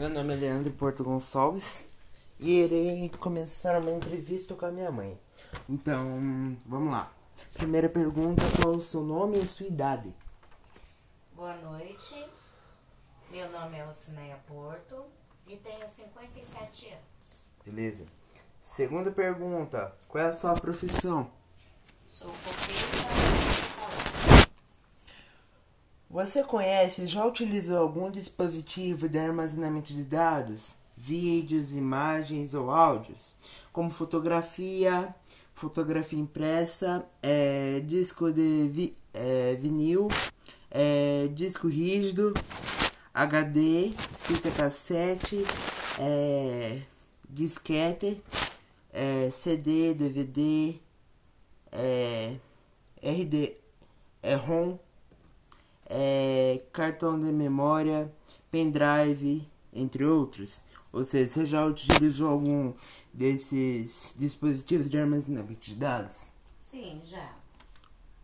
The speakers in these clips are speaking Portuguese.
Meu nome é Leandro Porto Gonçalves e irei começar uma entrevista com a minha mãe. Então, vamos lá. Primeira pergunta: qual o seu nome e sua idade? Boa noite. Meu nome é Ocineia Porto e tenho 57 anos. Beleza. Segunda pergunta: qual é a sua profissão? Sou copeira Você conhece e já utilizou algum dispositivo de armazenamento de dados, vídeos, imagens ou áudios, como fotografia, fotografia impressa, é, disco de vi, é, vinil, é, disco rígido, HD, fita cassete, é, disquete, é, CD, DVD, é, RD, ROM, é, cartão de memória, pendrive, entre outros. Ou seja, você já utilizou algum desses dispositivos de armazenamento de dados? Sim, já.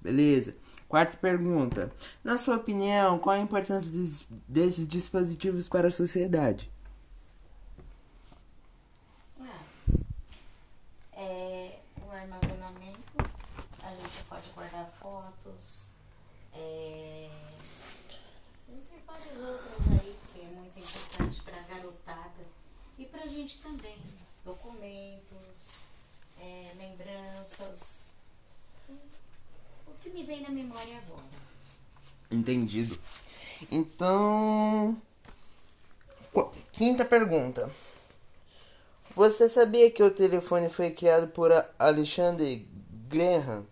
Beleza. Quarta pergunta. Na sua opinião, qual a importância des- desses dispositivos para a sociedade? Ah, é, o armazenamento, a gente pode guardar fotos, é, entre vários outros aí, que é muito importante para a garotada e para a gente também. Documentos, é, O que me vem na memória agora? Entendido. Então. qu- Quinta pergunta. Você sabia que o telefone foi criado por Alexander Graham,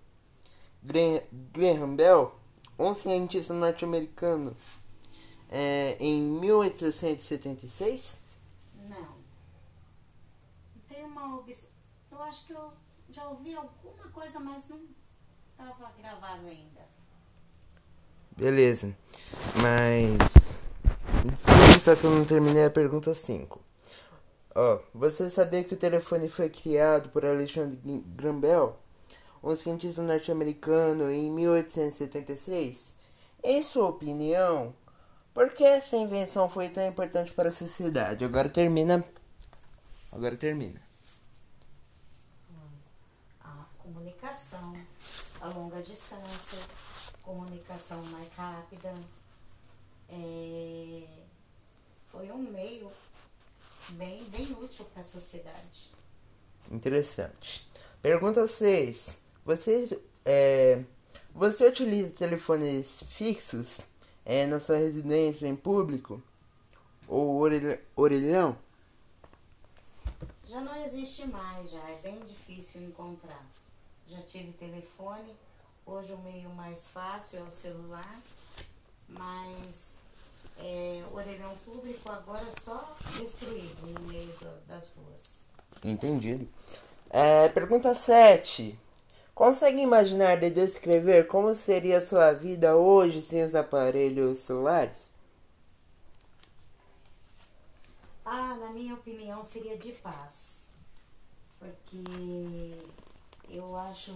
Graham, Graham Bell, um cientista norte-americano, é, em 1876? Não. Tem uma obs... Eu acho que eu já ouvi alguma coisa, mas não estava gravado ainda. Beleza. Mas. Só que eu não terminei a pergunta 5. Ó, você sabia que o telefone foi criado por Alexandre Graham Bell, um cientista norte-americano, em 1876? Em sua opinião, por que essa invenção foi tão importante para a sociedade? Agora termina. Agora termina. A comunicação a longa distância, comunicação mais rápida. É, Foi um meio bem, bem útil para a sociedade. Interessante. Pergunta 6. Você, é, você utiliza telefones fixos é, na sua residência em público? Ou orelhão? Já não existe mais, já é bem difícil encontrar. Já tive telefone, hoje o meio mais fácil é o celular, mas é, orelhão público agora é só destruído no meio do- das ruas. Entendido. É, pergunta 7. Consegue imaginar e descrever como seria a sua vida hoje sem os aparelhos celulares? Ah, na minha opinião seria de paz. Porque eu acho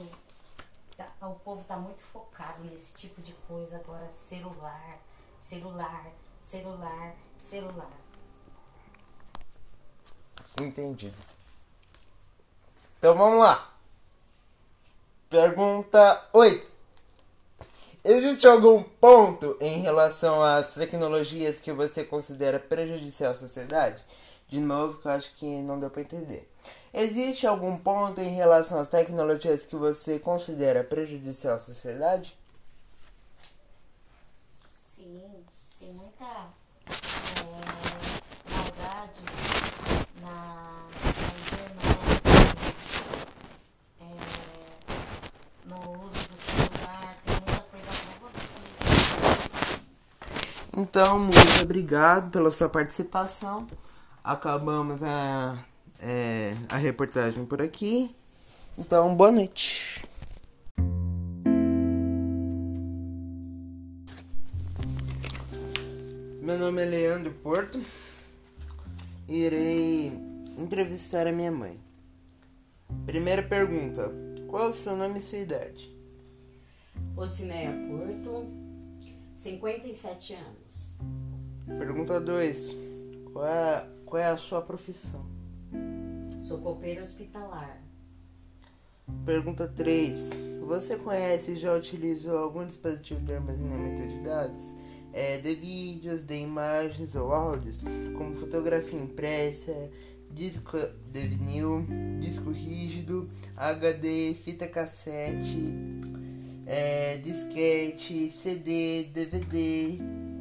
tá- o povo tá muito focado nesse tipo de coisa agora, celular, celular, celular, celular. Entendido. Então vamos lá. Pergunta 8. Existe algum ponto em relação às tecnologias que você considera prejudicial à sociedade? De novo, que eu acho que não deu para entender. Existe algum ponto em relação às tecnologias que você considera prejudicial à sociedade? Sim, tem muita é, maldade na, na internet, é, no uso do celular, tem muita coisa boa. Então, muito obrigado pela sua participação. Acabamos a, é, a reportagem por aqui. Então, boa noite. Meu nome é Leandro Porto. Irei entrevistar a minha mãe. Primeira pergunta: Qual é o seu nome e sua idade? Ocineia Porto, 57 anos. Pergunta 2: Qual é, qual é a sua profissão? Sou copeira hospitalar. Pergunta 3. Você conhece e já utilizou algum dispositivo de armazenamento de dados? É, de vídeos, de imagens ou áudios, como fotografia impressa, disco de vinil, disco rígido, HD, fita cassete, é, disquete, CD, DVD,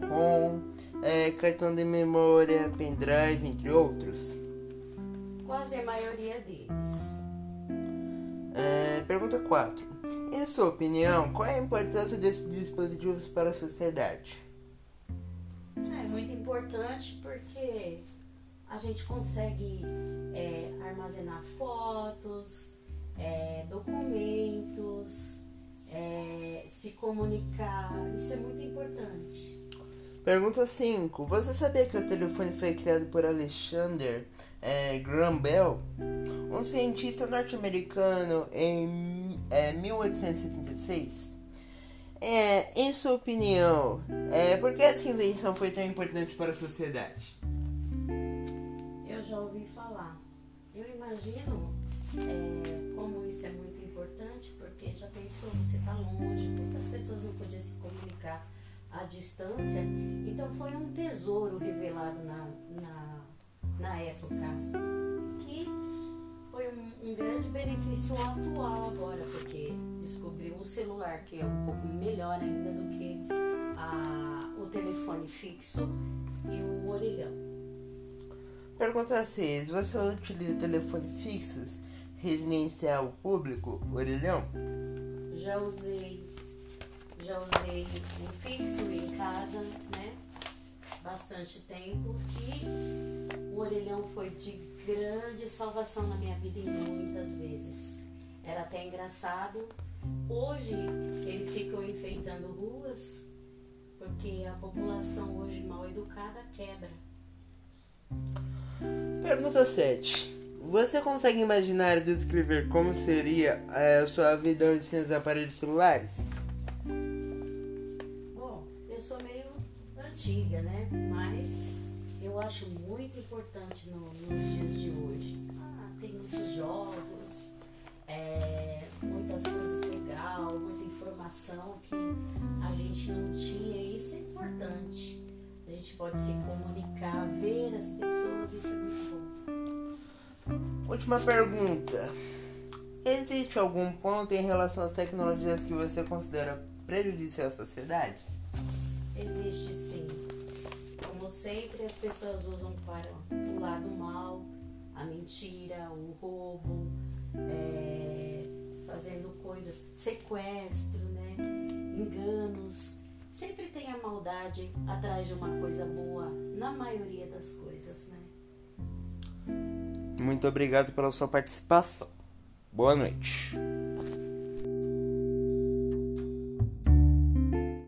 ROM, é, cartão de memória, pendrive, entre outros. Quase a maioria deles. É, pergunta 4. Em sua opinião, qual é a importância desses dispositivos para a sociedade? É muito importante porque a gente consegue é, armazenar fotos, é, documentos, é, se comunicar. Isso é muito importante. Pergunta 5. Você sabia que o telefone foi criado por Alexander é, Graham Bell, um cientista norte-americano em é, 1876? É, em sua opinião, é, por que essa invenção foi tão importante para a sociedade? Eu já ouvi falar. Eu imagino é, como isso é muito importante, porque já pensou, você está longe, muitas pessoas não podiam se comunicar à distância. Então foi um tesouro revelado na, na, na época, que foi um, um grande benefício atual agora, porque descobriu o celular, que é um pouco melhor ainda do que a, o telefone fixo e o orelhão. Pergunta 6. Você utiliza telefone fixos, residencial público, orelhão? Já usei, já usei um fixo em casa, né? Bastante tempo e o orelhão foi de grande salvação na minha vida em muitas vezes. Era até engraçado. Hoje eles ficam enfeitando ruas porque a população hoje mal educada quebra. Pergunta 7. Você consegue imaginar e descrever como seria é, a sua vida hoje sem os aparelhos celulares? Antiga, né? Mas eu acho muito importante no- nos dias de hoje. Ah, tem muitos jogos, é, muitas coisas legais, muita informação que a gente não tinha. Isso é importante. A gente pode se comunicar, ver as pessoas, isso é muito bom. Última pergunta. Existe algum ponto em relação às tecnologias que você considera prejudicial à sociedade? Existe sim. Como sempre, as pessoas usam para o lado mal, a mentira, o roubo, é, fazendo coisas, sequestro, né? enganos. Sempre tem a maldade atrás de uma coisa boa, na maioria das coisas, né? Muito obrigado pela sua participação. Boa noite.